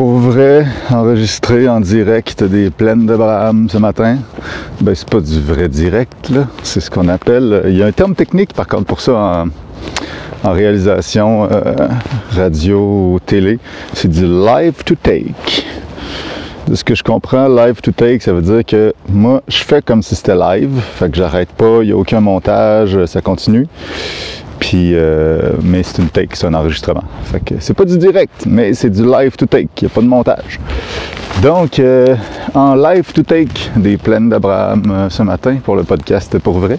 pour vrai, enregistré en direct des plaines d'Abraham ce matin. Ben, c'est pas du vrai direct, là. C'est ce qu'on appelle. Il y a un terme technique, par contre, pour ça en, réalisation euh, radio télé. C'est du live to take. De ce que je comprends, live to take, ça veut dire que moi, je fais comme si c'était live. Fait que j'arrête pas, il n'y a aucun montage, ça continue. Puis, euh, mais c'est une take, c'est un enregistrement. Fait c'est pas du direct, mais c'est du live to take. Il n'y a pas de montage. Donc, euh, en live to take des plaines d'Abraham euh, ce matin pour le podcast pour vrai.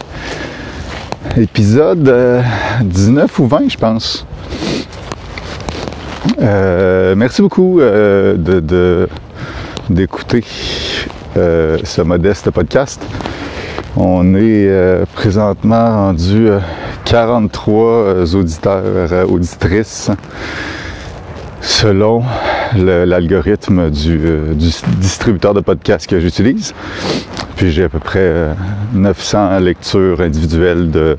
Épisode 19 ou 20, je pense. merci beaucoup de, d'écouter ce modeste podcast. On est présentement rendu 43 euh, auditeurs, euh, auditrices, selon l'algorithme euh, du, distributeur de podcasts que j'utilise. Puis j'ai à peu près 900 lectures individuelles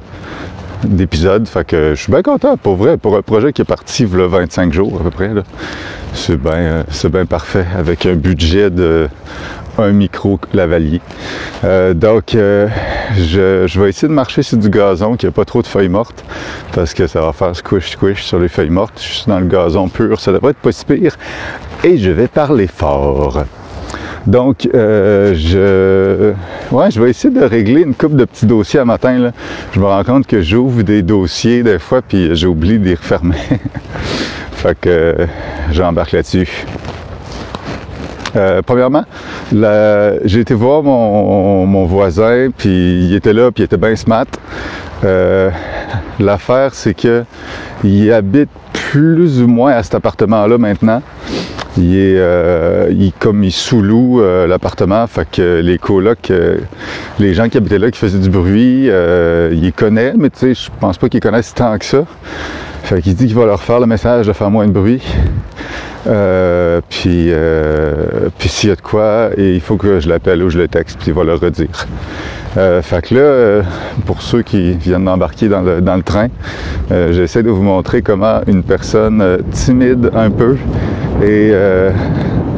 d'épisodes. Fait que je suis bien content, pour vrai, pour un projet qui est parti il 25 jours à peu près. C'est bien parfait avec un budget de un micro lavalier. Euh, donc, euh, je, vais essayer de marcher sur du gazon qui n'a pas trop de feuilles mortes parce que ça va faire squish squish sur les feuilles mortes. Je suis dans le gazon pur, ça devrait être pas si pire. Et je vais parler fort. Donc, euh, je, ouais, je vais essayer de régler une coupe de petits dossiers à matin. Là. Je me rends compte que j'ouvre des dossiers des fois, puis j'oublie de les refermer. fait que j'embarque là-dessus. Euh, premièrement, j'ai été voir mon, voisin, puis il était là, puis il était bien smart. Euh, l'affaire, c'est que il habite plus ou moins à cet appartement-là maintenant. Il est, euh, il, comme il sous-loue l'appartement, fait que les colocs, les gens qui habitaient là, qui faisaient du bruit, il connaît, mais tu sais, je pense pas qu'ils connaissent tant que ça. Fait qu'il dit qu'il va leur faire le message de faire moins de bruit. Euh, puis, euh, puis s'il y a de quoi, il faut que je l'appelle ou je le texte, puis il va le redire. Euh, fait que là, pour ceux qui viennent d'embarquer dans le, dans le train, j'essaie de vous montrer comment une personne timide un peu et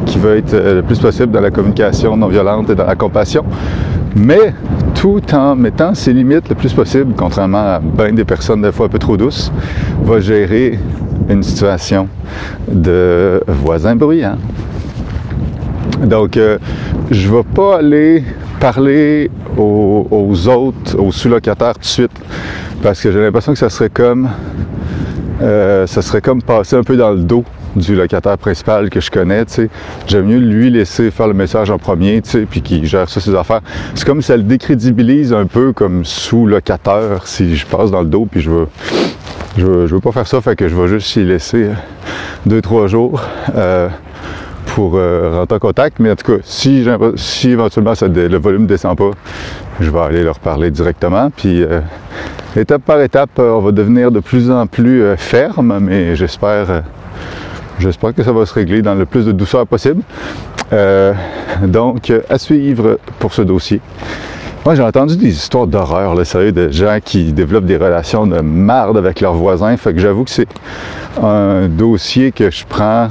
qui veut être le plus possible dans la communication non violente et dans la compassion, mais tout en mettant ses limites le plus possible, contrairement à bien des personnes des fois un peu trop douces, va gérer une situation de voisin bruyant. Donc, euh, je ne vais pas aller parler aux, autres, aux sous-locataires tout de suite, parce que j'ai l'impression que ça serait comme, euh, ça serait comme passer un peu dans le dos du locataire principal que je connais, tu sais. J'aime mieux lui laisser faire le message en premier, tu sais, puis qu'il gère ça ses affaires. C'est comme ça le décrédibilise un peu comme sous-locataire si je passe dans le dos puis je veux je veux, veux pas faire ça, fait que je vais juste y laisser deux, trois jours euh, pour euh, rentrer en contact. Mais en tout cas, si, si éventuellement le volume descend pas, je vais aller leur parler directement. Puis euh, étape par étape, on va devenir de plus en plus ferme, mais j'espère j'espère que ça va se régler dans le plus de douceur possible. donc, à suivre pour ce dossier. Moi, j'ai entendu des histoires d'horreur, là, sérieux, de gens qui développent des relations de marde avec leurs voisins. Fait que j'avoue que c'est un dossier que je prends,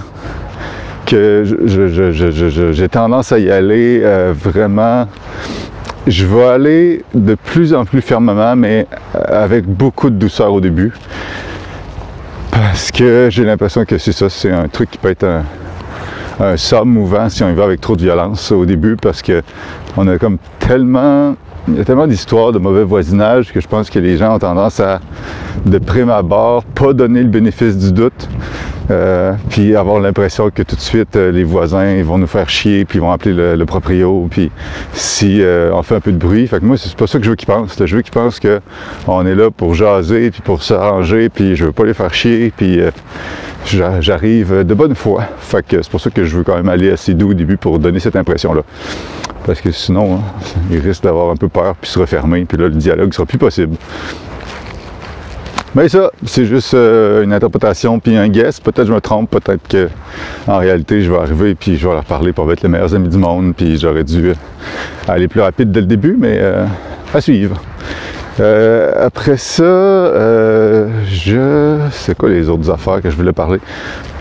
que j'ai tendance à y aller euh, vraiment. Je vais aller de plus en plus fermement, mais avec beaucoup de douceur au début. Parce que j'ai l'impression que c'est ça, c'est un truc qui peut être un, un somme mouvant si on y va avec trop de violence au début parce que on a comme tellement il y a tellement d'histoires de mauvais voisinage que je pense que les gens ont tendance à, de prime abord, pas donner le bénéfice du doute, euh, puis avoir l'impression que tout de suite euh, les voisins vont nous faire chier, puis ils vont appeler le, proprio, puis si euh, on fait un peu de bruit. Fait que moi, c'est pas ça que je veux qu'ils pensent. Je veux qu'ils pensent qu'on est là pour jaser, puis pour s'arranger, puis je veux pas les faire chier, puis j'arrive de bonne foi. Fait que c'est pour ça que je veux quand même aller assez doux au début pour donner cette impression-là. Parce que sinon, hein, il risque d'avoir un peu peur puis se refermer, puis là, le dialogue sera plus possible. Mais ça, c'est juste euh, une interprétation puis un guess. Peut-être je me trompe, peut-être que en réalité, je vais arriver puis je vais leur parler pour être les meilleurs amis du monde, puis j'aurais dû aller plus rapide dès le début, mais euh, à suivre. Euh, après ça, euh, je... C'est quoi les autres affaires que je voulais parler?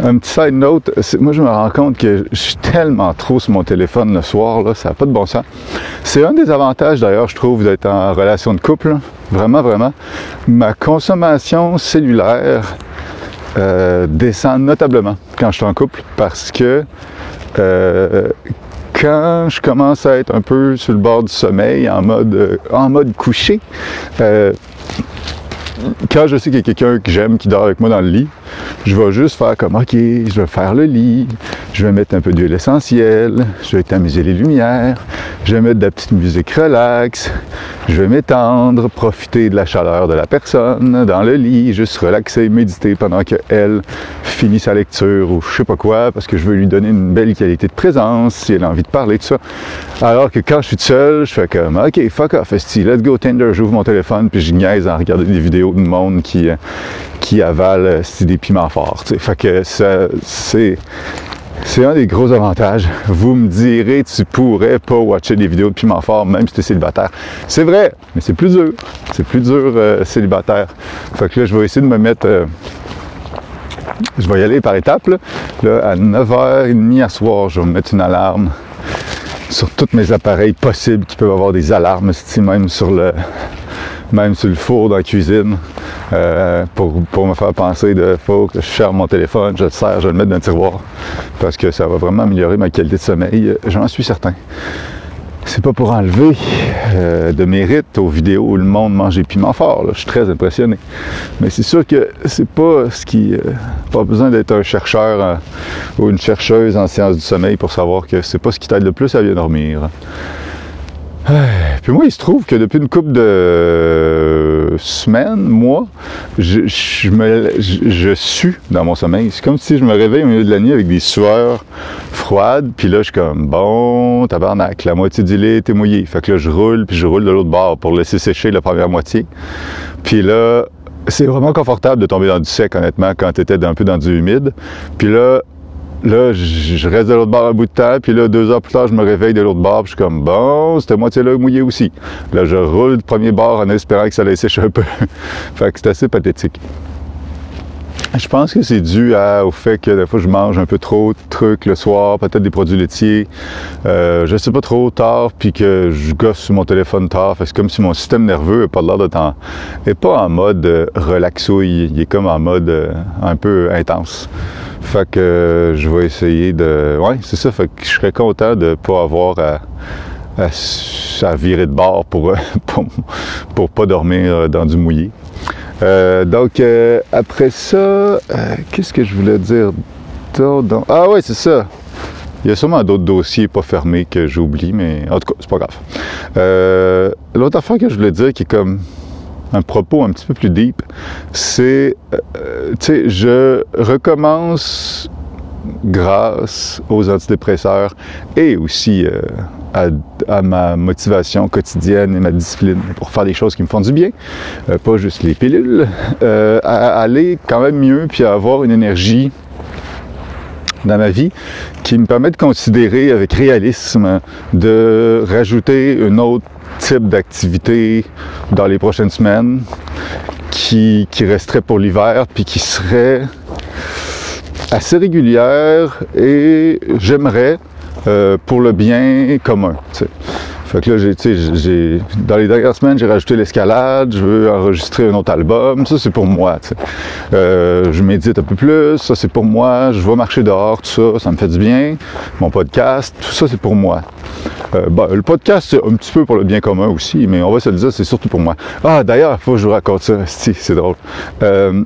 Un petit side note, moi je me rends compte que je suis tellement trop sur mon téléphone le soir, là, ça n'a pas de bon sens. C'est un des avantages d'ailleurs, je trouve, d'être en relation de couple. Vraiment, vraiment. Ma consommation cellulaire euh, descend notablement quand je suis en couple parce que euh, quand je commence à être un peu sur le bord du sommeil, en mode, euh, en mode couché, euh, quand je sais qu'il y a quelqu'un que j'aime qui dort avec moi dans le lit, je vais juste faire comme OK, je vais faire le lit, je vais mettre un peu d'huile essentielle, je vais tamiser les lumières, je vais mettre de la petite musique relax, je vais m'étendre, profiter de la chaleur de la personne dans le lit, juste relaxer, méditer pendant qu'elle finit sa lecture ou je sais pas quoi, parce que je veux lui donner une belle qualité de présence, si elle a envie de parler, tout ça. Alors que quand je suis seul, je fais comme OK, fuck off, let's go Tinder, j'ouvre mon téléphone, puis je niaise en regardant des vidéos de monde qui, euh, qui avale des piments forts. Fait que c'est. C'est un des gros avantages. Vous me direz, tu pourrais pas watcher des vidéos de piment fort même si tu es célibataire. C'est vrai, mais c'est plus dur. C'est plus dur euh, célibataire. Fait que là, je vais essayer de me mettre. Euh, je vais y aller par étapes. Là. à 9h30 à soir, je vais me mettre une alarme sur tous mes appareils possibles qui peuvent avoir des alarmes, même sur le, même sur le four dans la cuisine, euh, pour, me faire penser de faut que je ferme mon téléphone, je le sers, je le mets dans le tiroir, parce que ça va vraiment améliorer ma qualité de sommeil, j'en suis certain. C'est pas pour enlever euh, de mérite aux vidéos où le monde mange des piments forts. Je suis très impressionné. Mais c'est sûr que c'est pas ce qui. Euh, pas besoin d'être un chercheur euh, ou une chercheuse en sciences du sommeil pour savoir que c'est pas ce qui t'aide le plus à bien dormir. Puis moi, il se trouve que depuis une couple de semaines, mois, je, je, me, je, sue dans mon sommeil. C'est comme si je me réveille au milieu de la nuit avec des sueurs froides. Puis là, je suis comme, bon, tabarnak, la moitié du lit était mouillée. Fait que là, je roule, puis je roule de l'autre bord pour laisser sécher la première moitié. Puis là, c'est vraiment confortable de tomber dans du sec, honnêtement, quand tu étais un peu dans du humide. Puis là, Là, je reste de l'autre bord un bout de temps, puis là, deux heures plus tard, je me réveille de l'autre bord, puis je suis comme, bon, cette moitié-là mouillée aussi. Là, je roule le premier bord en espérant que ça allait sécher un peu. fait que c'est assez pathétique. Je pense que c'est dû au fait que des fois je mange un peu trop de trucs le soir, peut-être des produits laitiers, euh, je sais pas trop tard, puis que je gosse sur mon téléphone tard. C'est comme si mon système nerveux n'a pas l'air de temps, est pas en mode euh, relaxouille, il est comme en mode euh, un peu intense. Fait que euh, je vais essayer de. Ouais, c'est ça. Je serais content de pas avoir à, à, virer de bord pour, pour, pour, pas dormir dans du mouillé. Euh, donc, euh, après ça, qu'est-ce que je voulais dire? Ah ouais, c'est ça. Il y a sûrement d'autres dossiers pas fermés que j'oublie, mais en tout cas, c'est pas grave. L'autre affaire que je voulais dire qui est comme un propos un petit peu plus deep, c'est, euh, tu sais, je recommence grâce aux antidépresseurs et aussi euh, à, ma motivation quotidienne et ma discipline pour faire des choses qui me font du bien, euh, pas juste les pilules, à aller quand même mieux puis à avoir une énergie dans ma vie qui me permet de considérer avec réalisme de rajouter une autre type d'activité dans les prochaines semaines qui, qui resterait pour l'hiver, puis qui serait assez régulière et j'aimerais euh, pour le bien commun. Fait que là, j'ai, j'ai, dans les dernières semaines, j'ai rajouté l'escalade, je veux enregistrer un autre album, ça c'est pour moi. Euh, je médite un peu plus, ça c'est pour moi, je vais marcher dehors, tout ça, ça me fait du bien. Mon podcast, tout ça c'est pour moi. Euh, bah, le podcast, c'est un petit peu pour le bien commun aussi, mais on va se le dire, c'est surtout pour moi. Ah, d'ailleurs, il faut que je vous raconte ça, c'est drôle. Euh,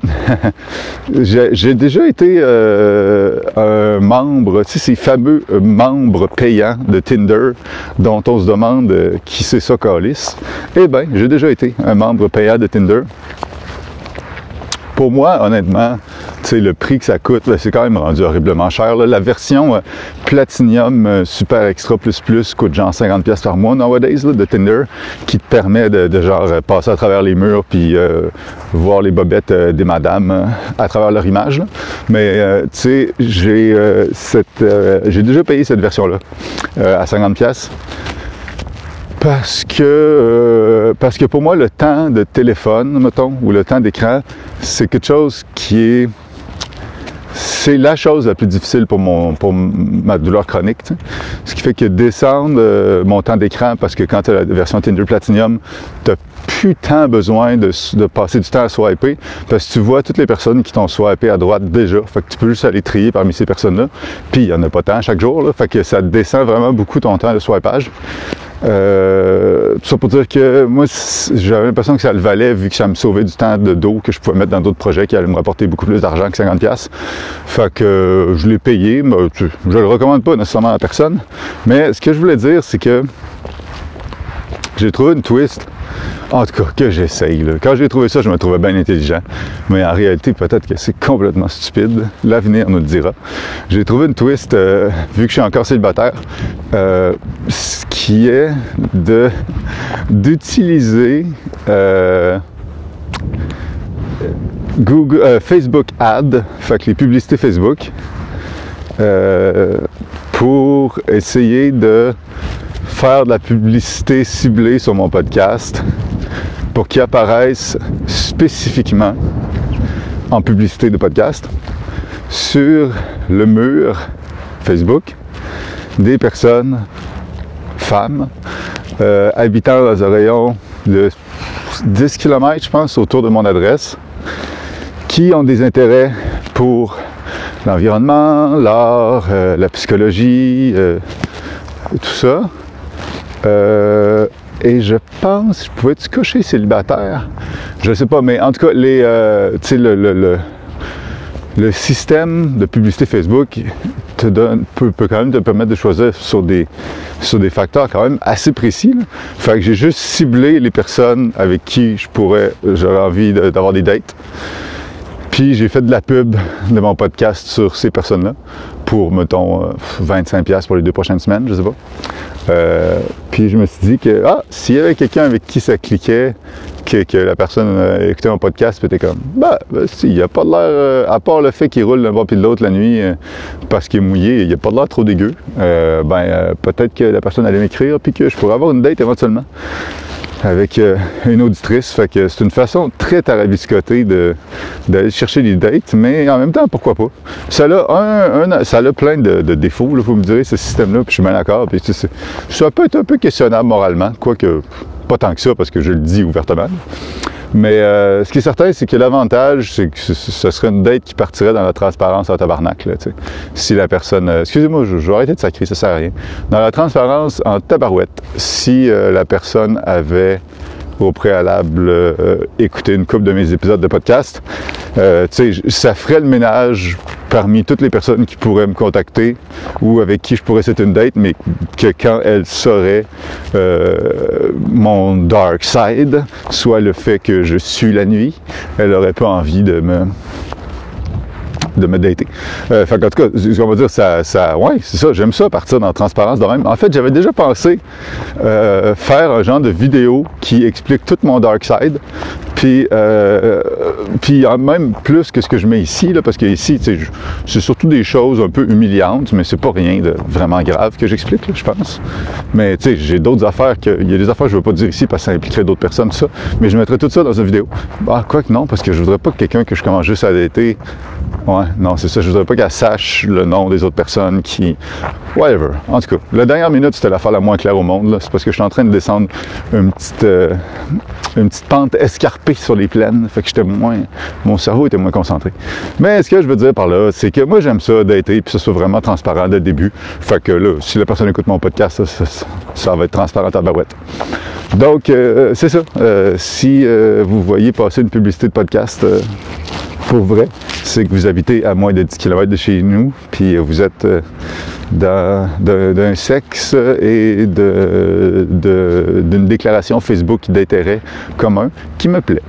j'ai déjà été euh, un membre, tu sais, ces fameux membres payants de Tinder dont on se demande qui c'est ça, Calis? Eh bien, j'ai déjà été un membre payant de Tinder. Pour moi, honnêtement, le prix que ça coûte, c'est quand même rendu horriblement cher. La version euh, Platinum euh, Super Extra Plus Plus coûte genre 50$ par mois nowadays de Tinder, qui te permet de, genre passer à travers les murs puis euh, voir les bobettes des madames à travers leur image. Mais tu sais, j'ai j'ai déjà payé cette version-là à 50$. Parce que, euh, parce que pour moi, le temps de téléphone, mettons, ou le temps d'écran, c'est quelque chose qui est c'est la chose la plus difficile pour, mon, pour ma douleur chronique. Ce qui fait que descendre euh, mon temps d'écran, parce que quand tu as la version Tinder Platinum, tu plus tant besoin de, passer du temps à swiper, parce que tu vois toutes les personnes qui t'ont swipé à droite déjà. Fait que tu peux juste aller trier parmi ces personnes-là. Puis il n'y en a pas tant chaque jour. Là, fait que ça descend vraiment beaucoup ton temps de swipage. Euh, tout ça pour dire que moi, j'avais l'impression que ça le valait vu que ça me sauvait du temps de dos que je pouvais mettre dans d'autres projets qui allaient me rapporter beaucoup plus d'argent que 50$. Fait que euh, je l'ai payé, mais je le recommande pas nécessairement à personne. Mais ce que je voulais dire, c'est que j'ai trouvé une twist en tout cas, que j'essaye. Quand j'ai trouvé ça, je me trouvais bien intelligent. Mais en réalité, peut-être que c'est complètement stupide. L'avenir nous le dira. J'ai trouvé une twist, euh, vu que je suis encore célibataire, euh, ce qui est de d'utiliser euh, Google, Facebook Ad, fait que les publicités Facebook, pour essayer de faire de la publicité ciblée sur mon podcast pour qu'il apparaisse spécifiquement en publicité de podcast sur le mur Facebook des personnes, femmes, euh, habitant dans un rayon de 10 km, je pense, autour de mon adresse, qui ont des intérêts pour l'environnement, l'art, euh, la psychologie, euh, tout ça, euh, et je pense, je pouvais tu cocher célibataire? Je sais pas, mais en tout cas, euh, le, système de publicité Facebook te peut, quand même te permettre de choisir sur des, facteurs quand même assez précis. Fait que j'ai juste ciblé les personnes avec qui je pourrais, j'aurais envie d'avoir des dates. Puis j'ai fait de la pub de mon podcast sur ces personnes-là pour, mettons, 25$ euh, pour les deux prochaines semaines, je sais pas. Euh, puis je me suis dit que, ah, s'il y avait quelqu'un avec qui ça cliquait, que, la personne euh, écoutait mon podcast, puis était comme, bah, ben, il n'y a pas de l'air, à part le fait qu'il roule d'un bord puis de l'autre la nuit parce qu'il est mouillé, il n'y a pas de l'air trop dégueu, ben, peut-être que la personne allait m'écrire, puis que je pourrais avoir une date éventuellement avec euh, une auditrice. Fait que c'est une façon très tarabiscotée d'aller chercher des dates, mais en même temps, pourquoi pas? Ça a, un, ça a plein de, défauts, vous me direz, ce système-là, puis je suis mal d'accord. Puis ça peut être un peu questionnable moralement, quoique pas tant que ça, parce que je le dis ouvertement. Mais euh, ce qui est certain, c'est que l'avantage, c'est que ce serait une date qui partirait dans la transparence en tabarnak. Là, si la personne... Euh, excusez-moi, je, vais arrêter de sacrer, ça sert à rien. Dans la transparence en tabarouette, si euh, la personne avait au préalable euh, écouter une couple de mes épisodes de podcast, euh, ça ferait le ménage parmi toutes les personnes qui pourraient me contacter ou avec qui je pourrais cette une date, mais que quand elles sauraient euh, mon dark side, soit le fait que je suis la nuit, elle n'aurait pas envie de me de me dater. Euh, en tout cas, on va dire, ça, ça ouais, c'est ça, j'aime ça, partir dans la transparence de même. En fait, j'avais déjà pensé euh, faire un genre de vidéo qui explique tout mon dark side, puis, euh, puis même plus que ce que je mets ici, là, parce que ici, c'est surtout des choses un peu humiliantes, mais c'est pas rien de vraiment grave que j'explique, je pense. Mais tu sais, j'ai d'autres affaires que. Il y a des affaires que je veux pas dire ici parce que ça impliquerait d'autres personnes, ça. Mais je mettrais tout ça dans une vidéo. Ah, quoi que non, parce que je voudrais pas que quelqu'un que je commence juste à dater. Ouais, non, c'est ça. Je voudrais pas qu'elle sache le nom des autres personnes qui. Whatever. En tout cas, la dernière minute, c'était l'affaire la moins claire au monde. C'est parce que je suis en train de descendre une petite, euh, une petite pente escarpée sur les plaines. Fait que j'étais moins. Mon cerveau était moins concentré. Mais ce que je veux dire par là, c'est que moi, j'aime ça d'être puis que ce soit vraiment transparent dès le début. Fait que là, si la personne écoute mon podcast, ça, va être transparent à barouette. Donc, euh, c'est ça. Euh, si vous voyez passer une publicité de podcast, pour vrai, c'est que vous habitez à moins de 10 km de chez nous, puis vous êtes euh, d'un sexe et d'une déclaration Facebook d'intérêt commun qui me plaît.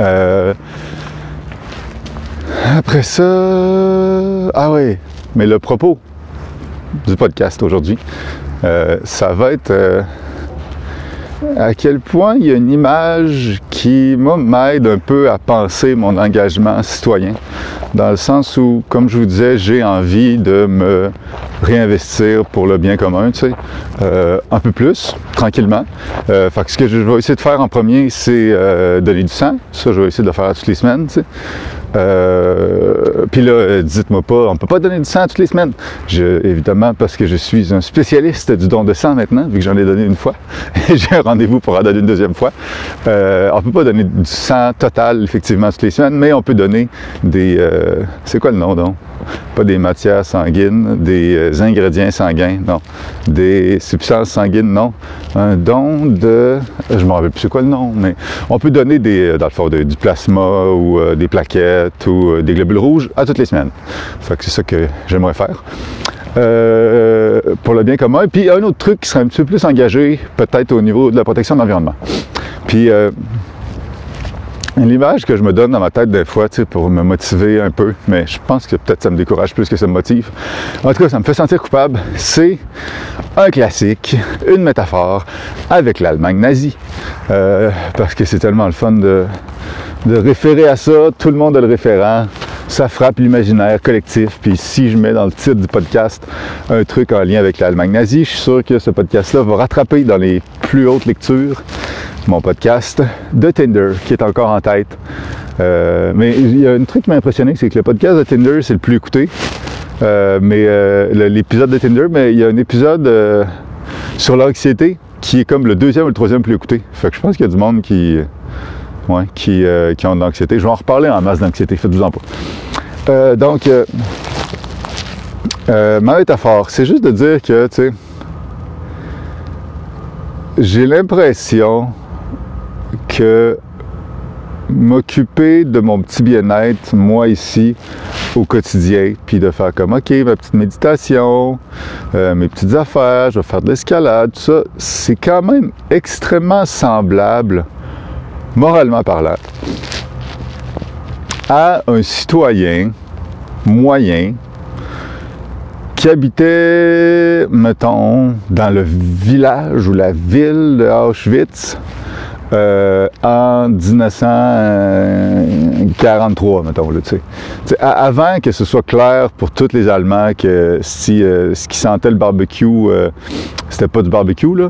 Euh, après ça, ah oui, mais le propos du podcast aujourd'hui, euh, ça va être à quel point il y a une image qui m'aide un peu à penser mon engagement citoyen, dans le sens où, comme je vous disais, j'ai envie de me réinvestir pour le bien commun, tu sais, euh, un peu plus, tranquillement. Euh, fait que ce que je vais essayer de faire en premier, c'est euh, donner du sang. Ça, je vais essayer de le faire toutes les semaines, tu sais. Euh, puis là, dites-moi pas, on peut pas donner du sang toutes les semaines. Je, évidemment, parce que je suis un spécialiste du don de sang maintenant, vu que j'en ai donné une fois. J'ai un rendez-vous pour en donner une deuxième fois. Euh, on peut pas donner du sang total, effectivement, toutes les semaines, mais on peut donner des... Euh, c'est quoi le nom, donc? Pas des matières sanguines, des euh, ingrédients sanguins, non. Des substances sanguines, non. Un don de... Je me rappelle plus c'est quoi le nom, mais on peut donner des, dans le fond, du plasma ou des plaquettes ou des globules rouges à toutes les semaines. Fait que c'est ça que j'aimerais faire. Euh, pour le bien commun. Puis un autre truc qui serait un petit peu plus engagé, peut-être au niveau de la protection de l'environnement. Puis euh, l'image que je me donne dans ma tête des fois, tu sais, pour me motiver un peu, mais je pense que peut-être ça me décourage plus que ça me motive. En tout cas, ça me fait sentir coupable. C'est un classique, une métaphore avec l'Allemagne nazie. Euh, parce que c'est tellement le fun de, de référer à ça. Tout le monde a le référent ça frappe l'imaginaire collectif. Puis si je mets dans le titre du podcast un truc en lien avec l'Allemagne nazie, je suis sûr que ce podcast-là va rattraper dans les plus hautes lectures mon podcast de Tinder qui est encore en tête. Euh, mais il y a un truc qui m'a impressionné, c'est que le podcast de Tinder, c'est le plus écouté. Euh, mais euh, l'épisode de Tinder, mais il y a un épisode sur l'anxiété qui est comme le deuxième ou le troisième plus écouté. Fait que je pense qu'il y a du monde qui, ouais, qui, qui ont de l'anxiété. Je vais en reparler en masse d'anxiété, faites-vous-en pas. Euh, donc, euh, euh, ma métaphore, c'est juste de dire que, tu sais, j'ai l'impression que m'occuper de mon petit bien-être, moi ici, au quotidien, puis de faire comme, OK, ma petite méditation, mes petites affaires, je vais faire de l'escalade, tout ça, c'est quand même extrêmement semblable, moralement parlant, à un citoyen moyen qui habitait, mettons, dans le village ou la ville de Auschwitz euh, en 1943, mettons, là, tu sais. Avant que ce soit clair pour tous les Allemands que si euh, ce qui sentait le barbecue, euh, c'était pas du barbecue, là,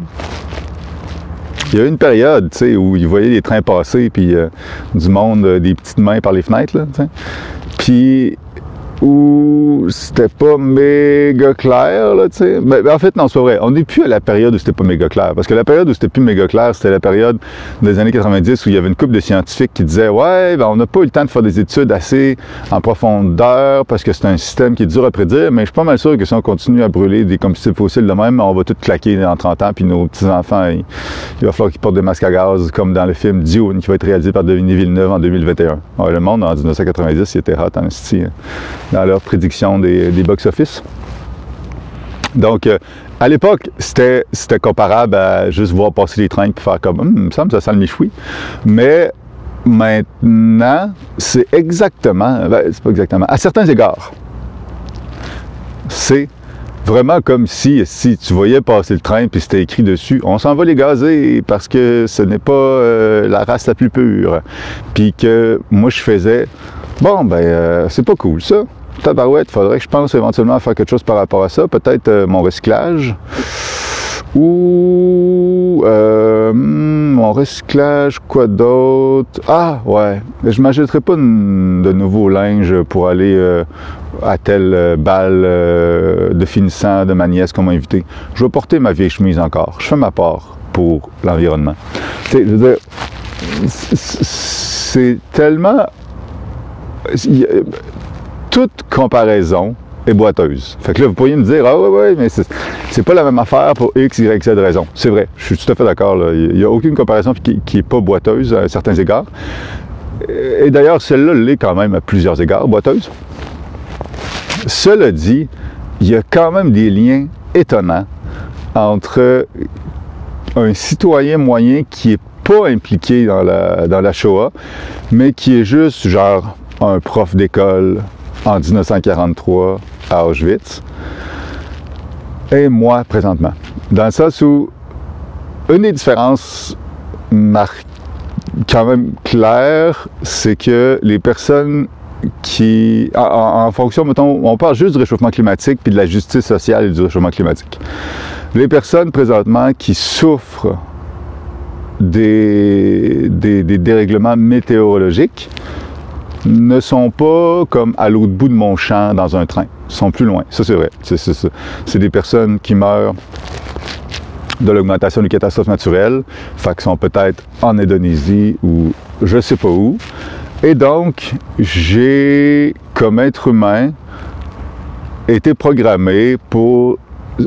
il y a eu une période, tu sais, où ils voyaient les trains passer, puis du monde, des petites mains par les fenêtres, là. Puis où c'était pas méga clair, là, tu sais? Mais, en fait, non, c'est pas vrai. On n'est plus à la période où c'était pas méga clair. Parce que la période où c'était plus méga clair, c'était la période des années 90 où il y avait une couple de scientifiques qui disaient Ouais, ben, on n'a pas eu le temps de faire des études assez en profondeur parce que c'est un système qui est dur à prédire, mais je suis pas mal sûr que si on continue à brûler des combustibles fossiles de même, on va tout claquer dans 30 ans, puis nos petits-enfants, il, va falloir qu'ils portent des masques à gaz, comme dans le film Dune, qui va être réalisé par Denis Villeneuve en 2021. le monde, en 1990, il était hot en style dans leur prédiction des, box-office. Donc, euh, à l'époque, c'était, comparable à juste voir passer les trains et faire comme, hum, il me ça sent le michoui. Mais maintenant, c'est exactement, ben, c'est pas exactement, à certains égards, c'est vraiment comme si, si tu voyais passer le train puis c'était écrit dessus, on s'en va les gazer parce que ce n'est pas euh, la race la plus pure. Puis que moi je faisais, bon ben euh, c'est pas cool ça tabarouette, faudrait que je pense éventuellement à faire quelque chose par rapport à ça. Peut-être euh, mon recyclage. Ou euh, hmm, mon recyclage, quoi d'autre? Ah ouais, je m'achèterai pas de, nouveau linge pour aller euh, à tel bal de finissant de ma nièce qu'on m'a invité. Je vais porter ma vieille chemise encore. Je fais ma part pour l'environnement. C'est tellement toute comparaison est boiteuse. Fait que là, vous pourriez me dire, ah ouais, ouais, mais c'est pas la même affaire pour X, Y, Z raison. C'est vrai, je suis tout à fait d'accord. Il n'y a aucune comparaison qui n'est pas boiteuse à certains égards. Et d'ailleurs, celle-là l'est quand même à plusieurs égards, boiteuse. Cela dit, il y a quand même des liens étonnants entre un citoyen moyen qui est pas impliqué dans la, dans la Shoah, mais qui est juste genre un prof d'école, en 1943 à Auschwitz et moi présentement. Dans le sens où une des différences quand même claires, c'est que les personnes qui, en, fonction, mettons, on parle juste du réchauffement climatique puis de la justice sociale et du réchauffement climatique. Les personnes présentement qui souffrent des, dérèglements météorologiques ne sont pas comme à l'autre bout de mon champ dans un train. Ils sont plus loin. Ça, c'est vrai. C'est des personnes qui meurent de l'augmentation des catastrophes naturelles, fait sont peut-être en Indonésie ou je sais pas où. Et donc, j'ai, comme être humain, été programmé pour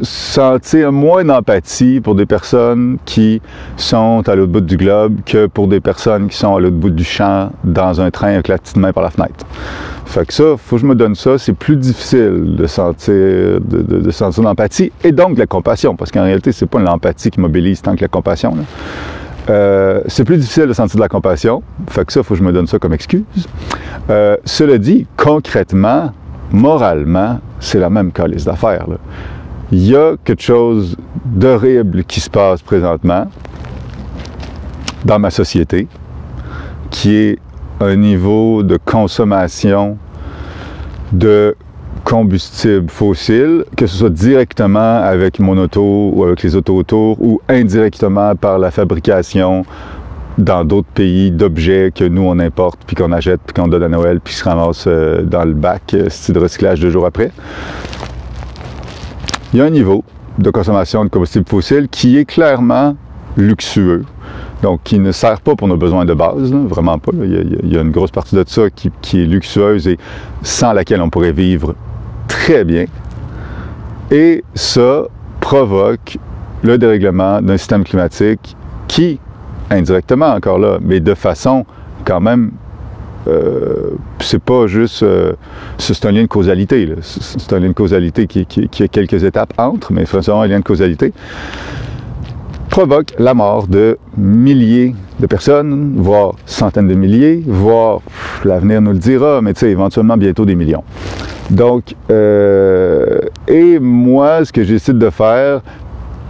sentir moins d'empathie pour des personnes qui sont à l'autre bout du globe que pour des personnes qui sont à l'autre bout du champ dans un train avec la petite main par la fenêtre. Fait que ça, faut que je me donne ça. C'est plus difficile de sentir, de, sentir l'empathie et donc de la compassion, parce qu'en réalité, c'est pas l'empathie qui mobilise tant que la compassion. Euh, c'est plus difficile de sentir de la compassion. Fait que ça, faut que je me donne ça comme excuse. Euh, cela dit, concrètement, moralement, c'est la même calice d'affaires il y a quelque chose d'horrible qui se passe présentement dans ma société, qui est un niveau de consommation de combustibles fossiles, que ce soit directement avec mon auto ou avec les autos autour, ou indirectement par la fabrication dans d'autres pays d'objets que nous on importe, puis qu'on achète, puis qu'on donne à Noël, puis se ramasse euh, dans le bac, euh, style de recyclage deux jours après il y a un niveau de consommation de combustible fossile qui est clairement luxueux, donc qui ne sert pas pour nos besoins de base, vraiment pas. Il, y a, une grosse partie de ça qui, est luxueuse et sans laquelle on pourrait vivre très bien. Et ça provoque le dérèglement d'un système climatique qui, indirectement encore là, mais de façon quand même euh, c'est pas juste. Euh, c'est un lien de causalité. C'est un lien de causalité qui, a quelques étapes entre, mais vraiment un lien de causalité provoque la mort de milliers de personnes, voire centaines de milliers, voire l'avenir nous le dira, mais tu sais, éventuellement bientôt des millions. Donc, euh, et moi, ce que j'essaie de faire,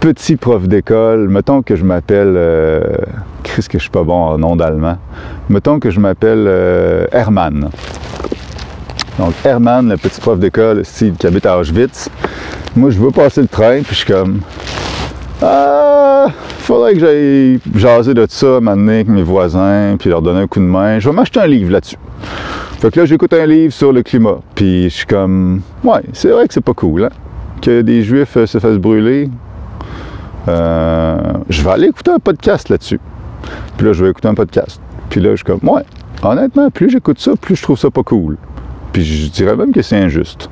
petit prof d'école, mettons que je m'appelle, Qu'est-ce que je suis pas bon en nom d'allemand, mettons que je m'appelle euh, Hermann. Donc Hermann, le petit prof d'école qui habite à Auschwitz, moi je veux passer le train, puis je suis comme, ah, faudrait que j'aille jaser de ça maintenant avec mes voisins, puis leur donner un coup de main. Je vais m'acheter un livre là-dessus. Fait que là, j'écoute un livre sur le climat, puis je suis comme, ouais, c'est vrai que c'est pas cool, hein, que des Juifs euh, se fassent brûler. Euh, je vais aller écouter un podcast là-dessus. Puis là, je vais écouter un podcast. Puis là, je suis comme, ouais, honnêtement, plus j'écoute ça, plus je trouve ça pas cool. Puis je dirais même que c'est injuste.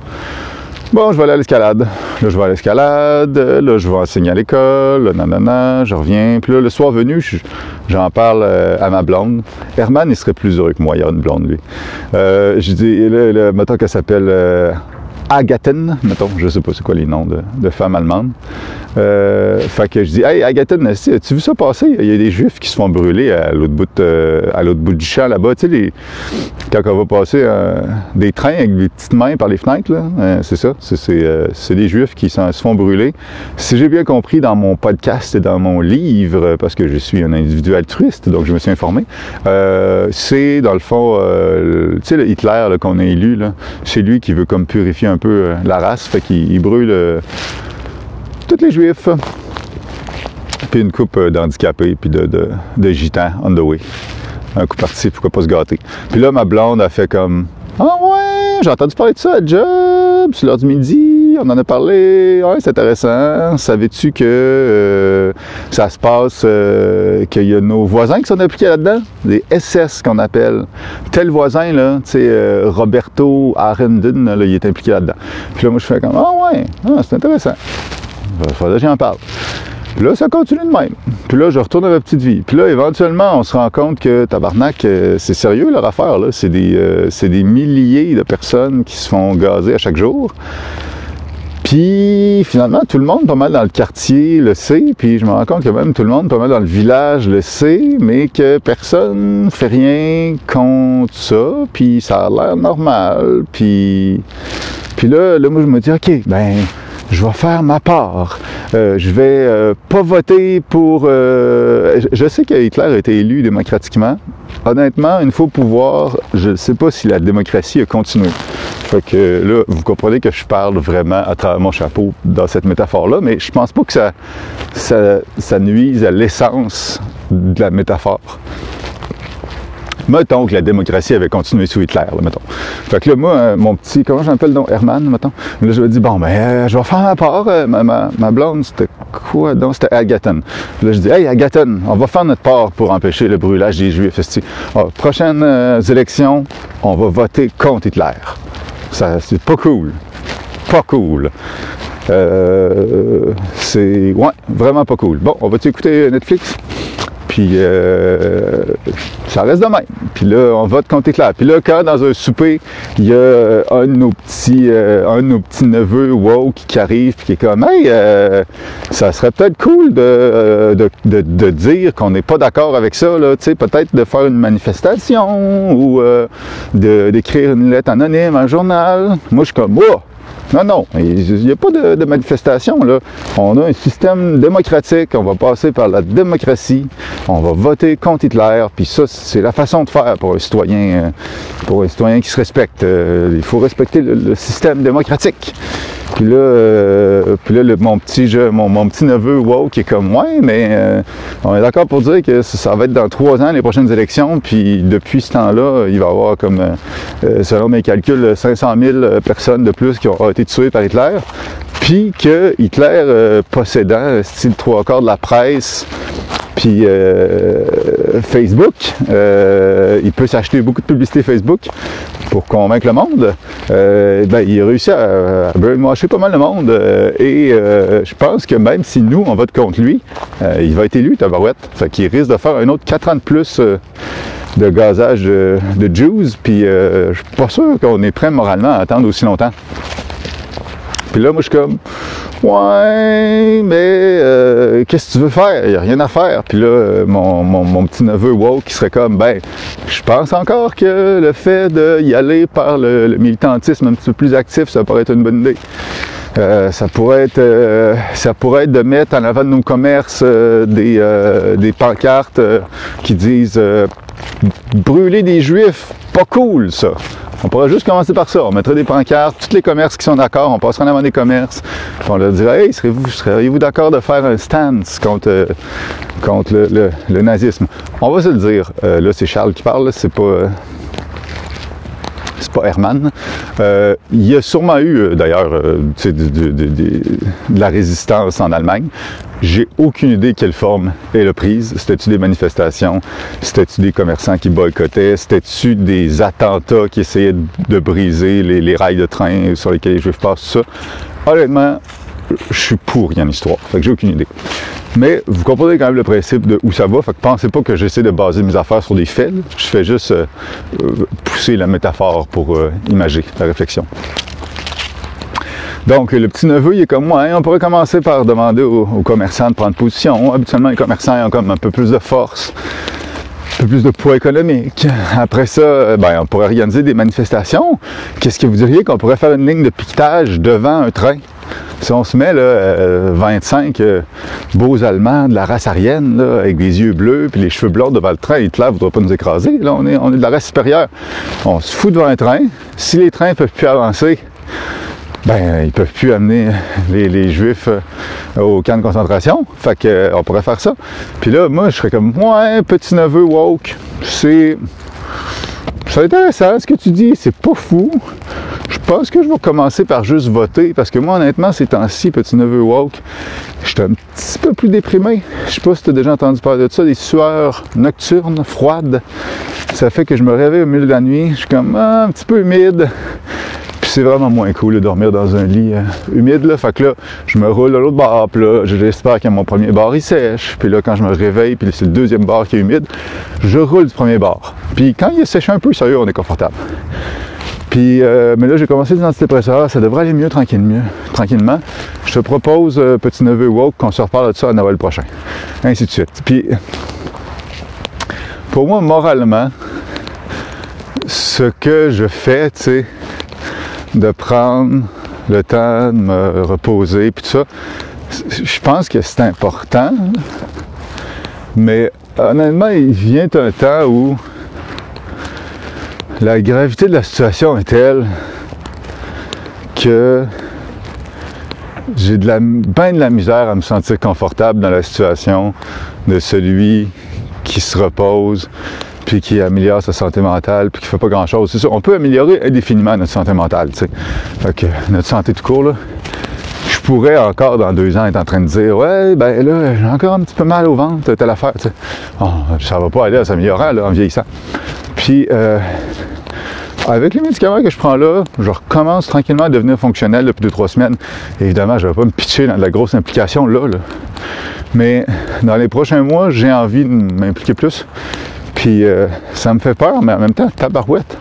Bon, je vais aller à l'escalade. Là, je vais à l'escalade. Là, je vais enseigner à l'école. Nanana, je reviens. Puis là, le soir venu, j'en parle euh, à ma blonde. Herman, il serait plus heureux que moi. Il y a une blonde, lui. Euh, je dis, là, mettons qu'elle s'appelle euh, mettons, je sais pas c'est quoi les noms de, femmes allemandes. Euh, fait que je dis, hey Agaten, as-tu vu ça passer? Il y a des juifs qui se font brûler à l'autre bout, à l'autre bout du champ là-bas. Tu sais, quand on va passer euh, des trains avec des petites mains par les fenêtres, là, euh, c'est ça. C'est, des juifs qui se font brûler. Si j'ai bien compris dans mon podcast et dans mon livre, parce que je suis un individu altruiste, donc je me suis informé, c'est dans le fond, tu sais, le Hitler qu'on a élu, c'est lui qui veut comme purifier un peu euh, la race, fait qu'il brûle euh, tous les juifs. Puis une coupe euh, d'handicapés, puis de, de, gitans on the way. Un coup parti, pourquoi pas se gâter. Puis là, ma blonde a fait comme Ah ouais, j'ai entendu parler de ça à job, c'est l'heure du midi, on en a parlé, ouais, c'est intéressant. Savais-tu que ça se passe, qu'il y a nos voisins qui sont impliqués là-dedans? Des SS qu'on appelle. Tel voisin, là, tu sais, Roberto Arenden, là, il est impliqué là-dedans. Puis là, moi, je fais comme, ah ouais, ah, c'est intéressant. Il faudrait que j'en parle. Puis là, ça continue de même. Puis là, je retourne à ma petite vie. Puis là, éventuellement, on se rend compte que tabarnak, c'est sérieux leur affaire. Là. C'est, des, c'est des milliers de personnes qui se font gazer à chaque jour. Puis finalement, tout le monde pas mal dans le quartier le sait, puis je me rends compte que même tout le monde pas mal dans le village le sait, mais que personne fait rien contre ça, puis ça a l'air normal, puis... Puis là, là, moi, je me dis, OK, ben, je vais faire ma part. Euh, je vais euh, pas voter pour... Euh, je sais que Hitler a été élu démocratiquement. Honnêtement, une fois au pouvoir, je ne sais pas si la démocratie a continué. Fait que là, vous comprenez que je parle vraiment à travers mon chapeau dans cette métaphore-là, mais je pense pas que ça, ça, ça nuise à l'essence de la métaphore mettons que la démocratie avait continué sous Hitler, là, mettons. Fait que là, moi, euh, mon petit, comment j'appelle donc, Herman, mettons? Là, je me dis, bon, ben, je vais faire ma part. Euh, ma, blonde, c'était quoi donc? C'était Agaton. Là, je dis, hey, Agaton, on va faire notre part pour empêcher le brûlage des Juifs. Alors, prochaines euh, élections, on va voter contre Hitler. Ça, c'est pas cool. Pas cool. Euh, c'est, ouais, vraiment pas cool. Bon, on va-tu écouter Netflix? Puis euh, ça reste de même. Puis là, on vote contre Hitler. Puis là, quand dans un souper, il y a un de nos petits, euh, un de nos petits neveux woke qui arrive, puis qui est comme Hey, euh, ça serait peut-être cool de, de dire qu'on n'est pas d'accord avec ça, là, tu sais, peut-être de faire une manifestation ou d'écrire une lettre anonyme, un journal. Moi, je suis comme Oh! Non, non, il n'y a pas de, manifestation. Là. On a un système démocratique, on va passer par la démocratie, on va voter contre Hitler, puis ça, c'est la façon de faire pour un citoyen, pour un citoyen qui se respecte. Il faut respecter le système démocratique. Puis là, euh, puis là le, mon petit mon, mon, petit neveu wow qui est comme ouais, mais euh, on est d'accord pour dire que ça, va être dans trois ans les prochaines élections. Puis depuis ce temps-là, il va y avoir comme, euh, selon mes calculs, 500 000 personnes de plus qui ont été tuées par Hitler. Puis que Hitler possédant style trois quarts de la presse, puis euh, Facebook, euh, il peut s'acheter beaucoup de publicité Facebook pour convaincre le monde. Euh, ben, il a réussi à, à pas mal le monde. et je pense que même si nous, on vote contre lui, il va être élu, Tabarouette. Fait qu'il risque de faire un autre 4 ans de plus de gazage de, de Jews. Puis je suis pas sûr qu'on est prêt moralement à attendre aussi longtemps. Puis là, moi, je suis comme, ouais, mais euh, qu'est-ce que tu veux faire? Il n'y a rien à faire. Puis là, mon, mon, mon, petit neveu woke qui serait comme, ben, je pense encore que le fait d'y aller par le, le, militantisme un petit peu plus actif, ça pourrait être une bonne idée. Euh, ça pourrait être euh, ça pourrait être de mettre en avant de nos commerces euh, des, des pancartes qui disent brûler des juifs, pas cool ça. On pourrait juste commencer par ça. On mettrait des pancartes, tous les commerces qui sont d'accord, on passerait en avant des commerces. On leur dirait Hey, seriez-vous seriez d'accord de faire un stance contre, euh, contre le, le, le, nazisme? On va se le dire. Euh, là, c'est Charles qui parle, c'est pas. C'est pas Herman. Euh, il y a sûrement eu, d'ailleurs, euh, de, de, de, de, la résistance en Allemagne. J'ai aucune idée quelle forme elle a prise. C'était-tu des manifestations? C'était-tu des commerçants qui boycottaient? C'était-tu des attentats qui essayaient de briser les, les, rails de train sur lesquels les Juifs passent, tout ça? Honnêtement, je suis pour rien histoire. Fait que j'ai aucune idée. Mais vous comprenez quand même le principe de où ça va. Fait que pensez pas que j'essaie de baser mes affaires sur des faits. Je fais juste euh, pousser la métaphore pour euh, imager la réflexion. Donc, le petit neveu, il est comme moi. Hein, on pourrait commencer par demander aux, commerçants de prendre position. Habituellement, les commerçants ont comme un peu plus de force, peu plus de poids économique. Après ça, ben, on pourrait organiser des manifestations. Qu'est-ce que vous diriez qu'on pourrait faire une ligne de piquetage devant un train? Si on se met là, euh, 25 euh, beaux Allemands de la race aryenne, là, avec des yeux bleus puis les cheveux blonds devant le train, Hitler ne voudra pas nous écraser. Là, on est, on est de la race supérieure. On se fout devant un train. Si les trains ne peuvent plus avancer, ben, ils peuvent plus amener les, les Juifs euh, au camp de concentration. Fait que, euh, on pourrait faire ça. Puis là, moi, je serais comme, ouais, petit neveu woke, c'est. C'est intéressant ce que tu dis, c'est pas fou. Je pense que je vais commencer par juste voter parce que moi, honnêtement, ces temps-ci, petit neveu woke, je suis un petit peu plus déprimé. Je sais pas si tu as déjà entendu parler de ça, des sueurs nocturnes, froides. Ça fait que je me réveille au milieu de la nuit, je suis comme ah, un petit peu humide. C'est vraiment moins cool de dormir dans un lit euh, humide. Là. Fait que là, je me roule à l'autre bord, puis là, j'espère que mon premier bar il sèche. Puis là, quand je me réveille, puis c'est le deuxième bar qui est humide, je roule du premier bar. Puis quand il séché un peu, sérieux, on est confortable. Puis, euh, mais là, j'ai commencé des antidépresseurs, ça devrait aller mieux tranquillement. tranquillement. Je te propose, euh, petit neveu woke, qu'on se reparle de ça à Noël prochain. Ainsi de suite. Puis, pour moi, moralement, ce que je fais, tu sais, de prendre le temps de me reposer, puis tout ça, je pense que c'est important, mais honnêtement, il vient un temps où la gravité de la situation est telle que j'ai de la, de la misère à me sentir confortable dans la situation de celui qui se repose, puis qui améliore sa santé mentale, puis qui fait pas grand-chose. C'est sûr, on peut améliorer indéfiniment notre santé mentale, tu sais. Fait que notre santé tout court, là, je pourrais encore dans deux ans être en train de dire Ouais, ben là, j'ai encore un petit peu mal au ventre, telle affaire, tu sais. Oh, ça va pas aller à s'améliorer là, en vieillissant. Puis euh, avec les médicaments que je prends là, je recommence tranquillement à devenir fonctionnel depuis deux, trois semaines. Évidemment, je ne vais pas me pitcher dans de la grosse implication là, là. Mais dans les prochains mois, j'ai envie de m'impliquer plus. Puis euh, ça me fait peur, mais en même temps, tabarouette.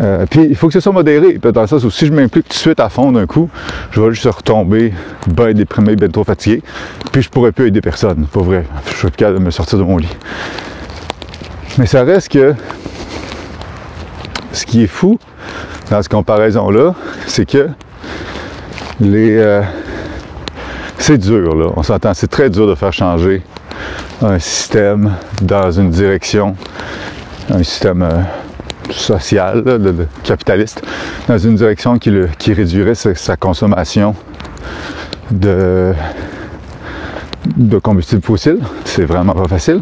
Euh, puis il faut que ce soit modéré. Dans sens si je m'implique tout de suite à fond d'un coup, je vais juste retomber bien déprimé, bien trop fatigué. Puis je pourrais plus aider personne. Pas vrai. Je suis capable de me sortir de mon lit. Mais ça reste que ce qui est fou dans cette comparaison-là, c'est que les. Euh, c'est dur, là. On s'entend, c'est très dur de faire changer un système dans une direction, un système euh, social, capitaliste, dans une direction qui, le, qui réduirait sa, consommation de, de combustible fossile. C'est vraiment pas facile.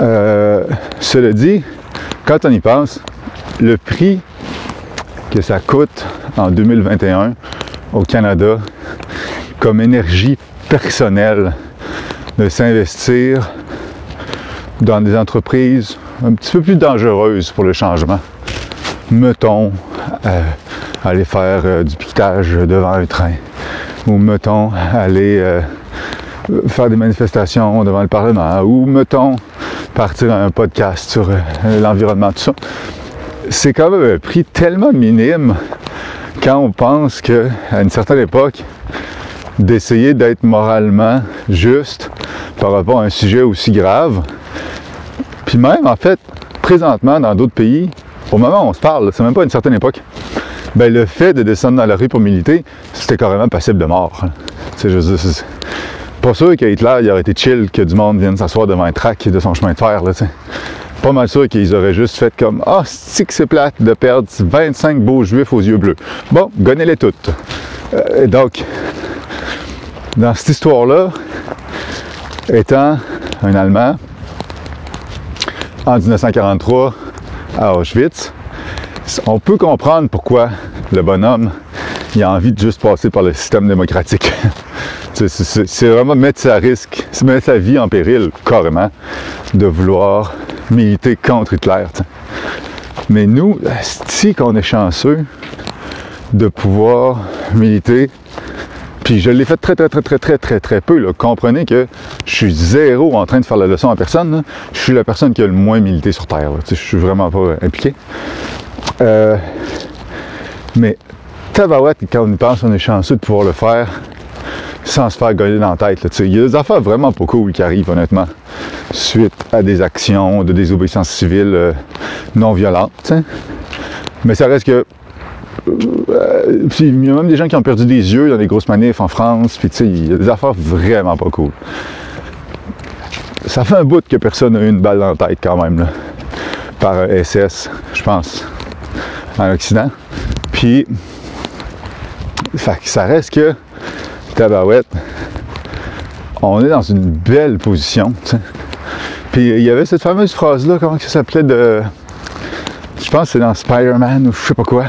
Euh, cela dit, quand on y pense, le prix que ça coûte en 2021 au Canada comme énergie personnelle de s'investir dans des entreprises un petit peu plus dangereuses pour le changement. Mettons, euh, aller faire euh, du piquetage devant un train. Ou mettons, aller euh, faire des manifestations devant le Parlement. Ou mettons, partir un podcast sur l'environnement, tout ça c'est quand même un prix tellement minime quand on pense qu'à une certaine époque, d'essayer d'être moralement juste par rapport à un sujet aussi grave. Puis même, en fait, présentement, dans d'autres pays, au moment où on se parle, c'est même pas une certaine époque, ben, le fait de descendre dans la rue pour militer, c'était carrément passible de mort. C'est juste, pas sûr qu'à Hitler, il aurait été chill que du monde vienne s'asseoir devant un track de son chemin de fer. Là, pas mal sûr qu'ils auraient juste fait comme Ah, oh, c'est que c'est plate de perdre 25 beaux juifs aux yeux bleus. Bon, gonnez-les toutes. Euh, donc, dans cette histoire-là, étant un Allemand, en 1943, à Auschwitz, on peut comprendre pourquoi le bonhomme a envie de juste passer par le système démocratique. c'est vraiment mettre sa risque, mettre sa vie en péril, carrément, de vouloir militer contre Hitler. Mais nous, si qu'on est chanceux de pouvoir militer, puis je l'ai fait très, très, très, très, très, très, très peu. Comprenez que je suis zéro en train de faire la leçon à personne. Je suis la personne qui a le moins milité sur Terre. Je suis vraiment pas impliqué. Euh, mais tabarouette, quand on y pense, on est chanceux de pouvoir le faire sans se faire gagner dans la tête. Il y a des affaires vraiment pas cool qui arrivent, honnêtement, suite à des actions de désobéissance civile euh, non violentes. Mais ça reste que. Euh, il y a même des gens qui ont perdu des yeux dans des grosses manifs en France, puis il y a des affaires vraiment pas cool. Ça fait un bout que personne n'a eu une balle dans la tête quand même, là, par SS, je pense, en Occident. Puis, ça reste que tabarouette, on est dans une belle position. Puis il y avait cette fameuse phrase-là, comment ça s'appelait de. Je pense que c'est dans Spider-Man ou je sais pas quoi.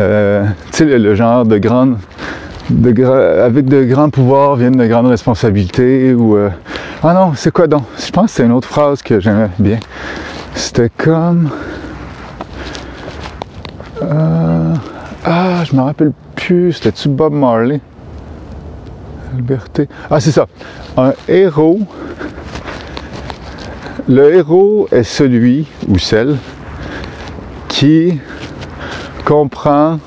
Euh, tu sais, le, genre de grande. De, avec de grands pouvoirs viennent de grandes responsabilités ou. Euh, ah non, c'est quoi donc? Je pense que c'est une autre phrase que j'aimais bien. C'était comme. Euh, ah, je me rappelle plus. C'était-tu Bob Marley? liberté. Ah, c'est ça. Un héros. Le héros est celui ou celle qui comprend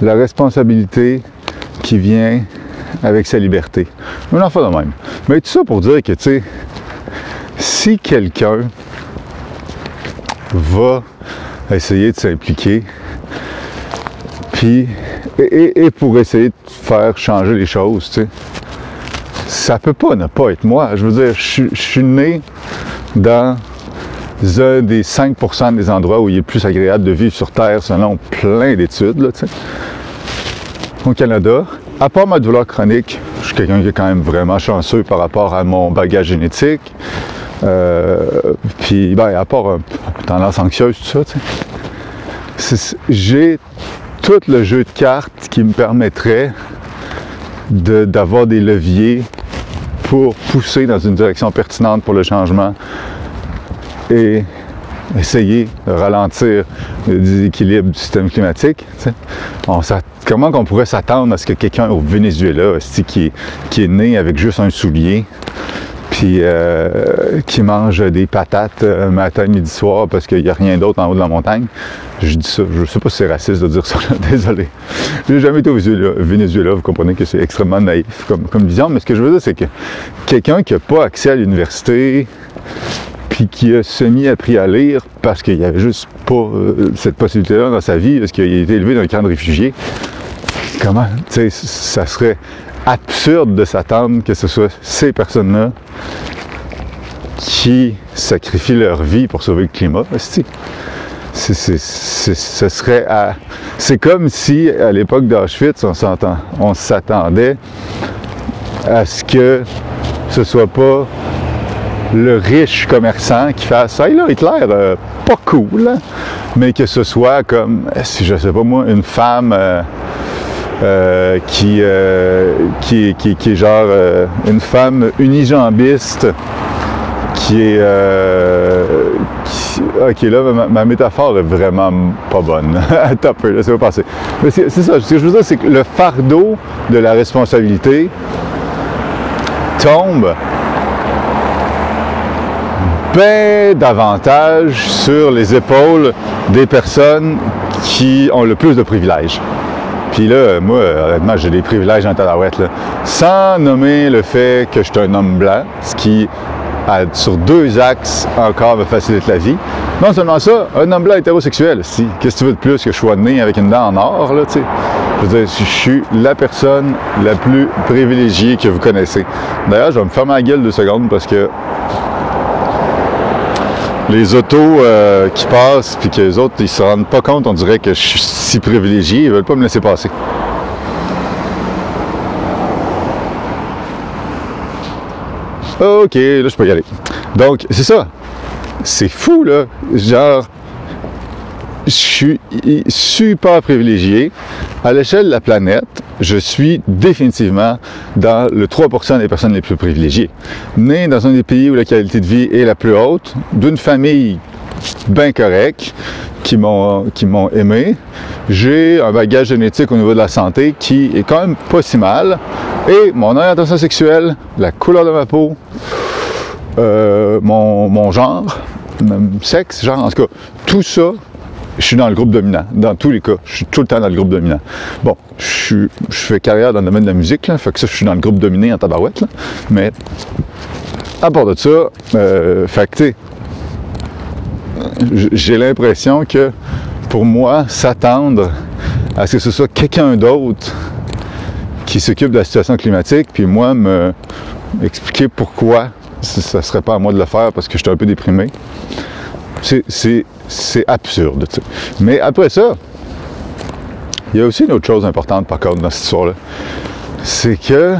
la responsabilité qui vient avec sa liberté. Un enfant de même. Mais tout ça pour dire que, tu sais, si quelqu'un va essayer de s'impliquer, puis et, pour essayer de faire changer les choses, tu sais. Ça peut pas ne pas être moi. Je veux dire, je, suis né dans un des 5% des endroits où il est plus agréable de vivre sur Terre selon plein d'études. Au Canada, à part ma douleur chronique, je suis quelqu'un qui est quand même vraiment chanceux par rapport à mon bagage génétique. Euh, puis, ben, à part une tendance anxieuse, tout ça. J'ai tout le jeu de cartes qui me permettrait d'avoir des leviers pour pousser dans une direction pertinente pour le changement et essayer de ralentir le déséquilibre du système climatique. comment on pourrait s'attendre à ce que quelqu'un au Venezuela, qui, qui est né avec juste un soulier, puis euh, qui mange des patates euh, matin, midi, soir parce qu'il n'y a rien d'autre en haut de la montagne. Je dis ça, je sais pas si c'est raciste de dire ça, désolé. J'ai jamais été au Venezuela, vous comprenez que c'est extrêmement naïf comme, comme vision, mais ce que je veux dire, c'est que quelqu'un qui n'a pas accès à l'université, puis qui a semi-appris à lire parce qu'il n'y avait juste pas euh, cette possibilité-là dans sa vie, parce qu'il a été élevé dans un camp de réfugiés, comment, tu sais, ça serait absurde de s'attendre que ce soit ces personnes-là qui sacrifient leur vie pour sauver le climat. ce serait C'est comme si, à l'époque d'Auschwitz, on, s'attendait à ce que ce soit pas le riche commerçant qui fasse Hey là, Hitler, euh, pas cool, hein? mais que ce soit comme, si je sais pas moi, une femme euh, euh, qui, qui, qui, qui, est genre une femme unijambiste qui est. ok, là, ma, métaphore est vraiment pas bonne. Attends peu, laissez-moi passer. Mais c'est ça, ce que je veux dire, c'est que le fardeau de la responsabilité tombe bien davantage sur les épaules des personnes qui ont le plus de privilèges. Puis là, moi, honnêtement, j'ai des privilèges en tabarouette, là. Sans nommer le fait que je suis un homme blanc, ce qui, sur deux axes, encore me facilite la vie. Non seulement ça, un homme blanc hétérosexuel, si. Qu'est-ce que tu veux de plus que je sois né avec une dent en or, là, tu sais? Je veux dire, je suis la personne la plus privilégiée que vous connaissez. D'ailleurs, je vais me fermer la gueule deux secondes parce que les autos euh, qui passent, puis que les autres, ils se rendent pas compte, on dirait que je suis si privilégié, ils veulent pas me laisser passer. Ok, là, je peux y aller. Donc, c'est ça. C'est fou, là. Genre, je suis super privilégié. À l'échelle de la planète, je suis définitivement dans le 3% des personnes les plus privilégiées. Né dans un des pays où la qualité de vie est la plus haute, d'une famille bien correcte, qui m'ont qui m'ont aimé. J'ai un bagage génétique au niveau de la santé qui est quand même pas si mal. Et mon orientation sexuelle, la couleur de ma peau, euh, mon, mon genre, mon sexe, genre, en tout cas, tout ça je suis dans le groupe dominant. Dans tous les cas, je suis tout le temps dans le groupe dominant. Bon, je, fais carrière dans le domaine de la musique, là, fait que ça, je suis dans le groupe dominé en tabarouette, là, mais à part de ça, euh, fait que, j'ai l'impression que pour moi, s'attendre à ce que ce soit quelqu'un d'autre qui s'occupe de la situation climatique, puis moi me expliquer pourquoi ça ne serait pas à moi de le faire parce que je suis un peu déprimé. C'est c'est absurde. Mais après ça, il y a aussi une autre chose importante par contre dans cette histoire-là. C'est que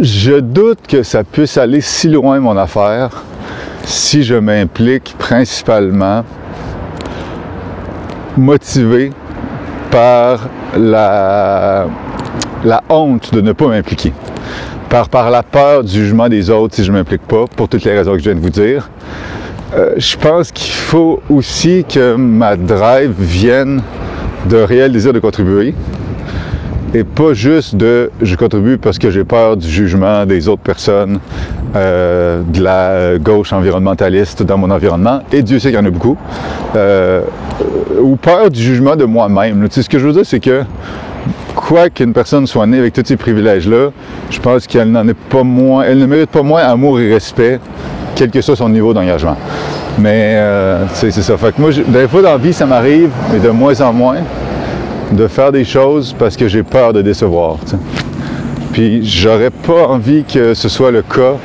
je doute que ça puisse aller si loin mon affaire si je m'implique principalement motivé par la, honte de ne pas m'impliquer. Par, par la peur du jugement des autres si je ne m'implique pas, pour toutes les raisons que je viens de vous dire. Euh, je pense qu'il faut aussi que ma drive vienne de réel désir de contribuer. Et pas juste de je contribue parce que j'ai peur du jugement des autres personnes euh, de la gauche environnementaliste dans mon environnement, et Dieu sait qu'il y en a beaucoup, euh, ou peur du jugement de moi-même. Tu sais, ce que je veux dire, c'est que quoi qu'une personne soit née avec tous ces privilèges-là, je pense qu'elle n'en est pas moins, elle ne mérite pas moins amour et respect quel que soit son niveau d'engagement. Mais euh, c'est ça. Fait que moi, des fois dans la vie, ça m'arrive, mais de moins en moins, de faire des choses parce que j'ai peur de décevoir. Puis j'aurais pas envie que ce soit le cas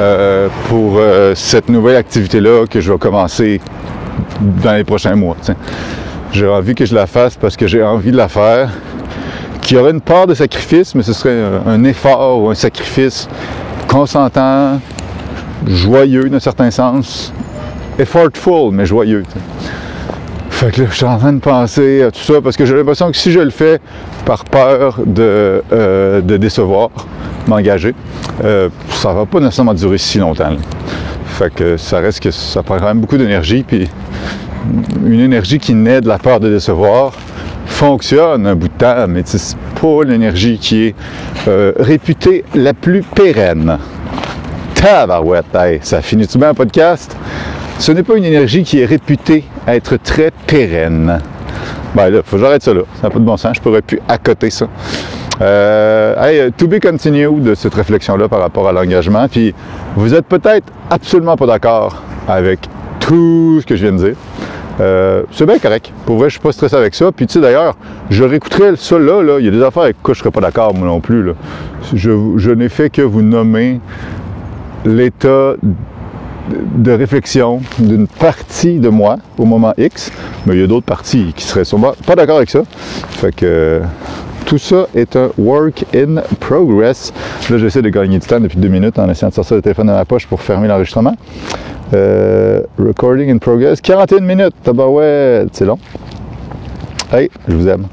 euh, pour euh, cette nouvelle activité-là que je vais commencer dans les prochains mois. J'ai envie que je la fasse parce que j'ai envie de la faire. Qu'il y aurait une part de sacrifice, mais ce serait un, effort ou un sacrifice consentant, joyeux d'un certain sens. Effortful, mais joyeux. Fait que là, je suis en train de penser à tout ça parce que j'ai l'impression que si je le fais par peur de, euh, décevoir, m'engager, euh, ça va pas nécessairement durer si longtemps. Fait que ça reste que ça prend quand même beaucoup d'énergie, puis une énergie qui naît de la peur de décevoir fonctionne un bout de temps, mais c'est pas l'énergie qui est euh, réputée la plus pérenne. Tabarouette, hey, ça finit-tu bien un podcast? Ce n'est pas une énergie qui est réputée être très pérenne. Ben là, faut que j'arrête ça là. Ça n'a pas de bon sens. Je pourrais plus accoter ça. Euh, hey, to be continued de cette réflexion-là par rapport à l'engagement. Puis vous êtes peut-être absolument pas d'accord avec tout ce que je viens de dire. Euh, c'est bien correct. Pour vrai, je suis pas stressé avec ça. Puis tu sais d'ailleurs, je réécouterai ça là, là. Il y a des affaires avec quoi je serais pas d'accord, moi non plus. Là. Je n'ai fait que vous nommer l'état de réflexion d'une partie de moi au moment X, mais il y a d'autres parties qui seraient sûrement pas d'accord avec ça. Fait que tout ça est un work in progress. Là, j'essaie de gagner du temps depuis deux minutes en essayant de sortir le téléphone de ma poche pour fermer l'enregistrement. Euh, recording in progress. 41 minutes. Ah bah ouais, c'est long. Hey, je vous aime.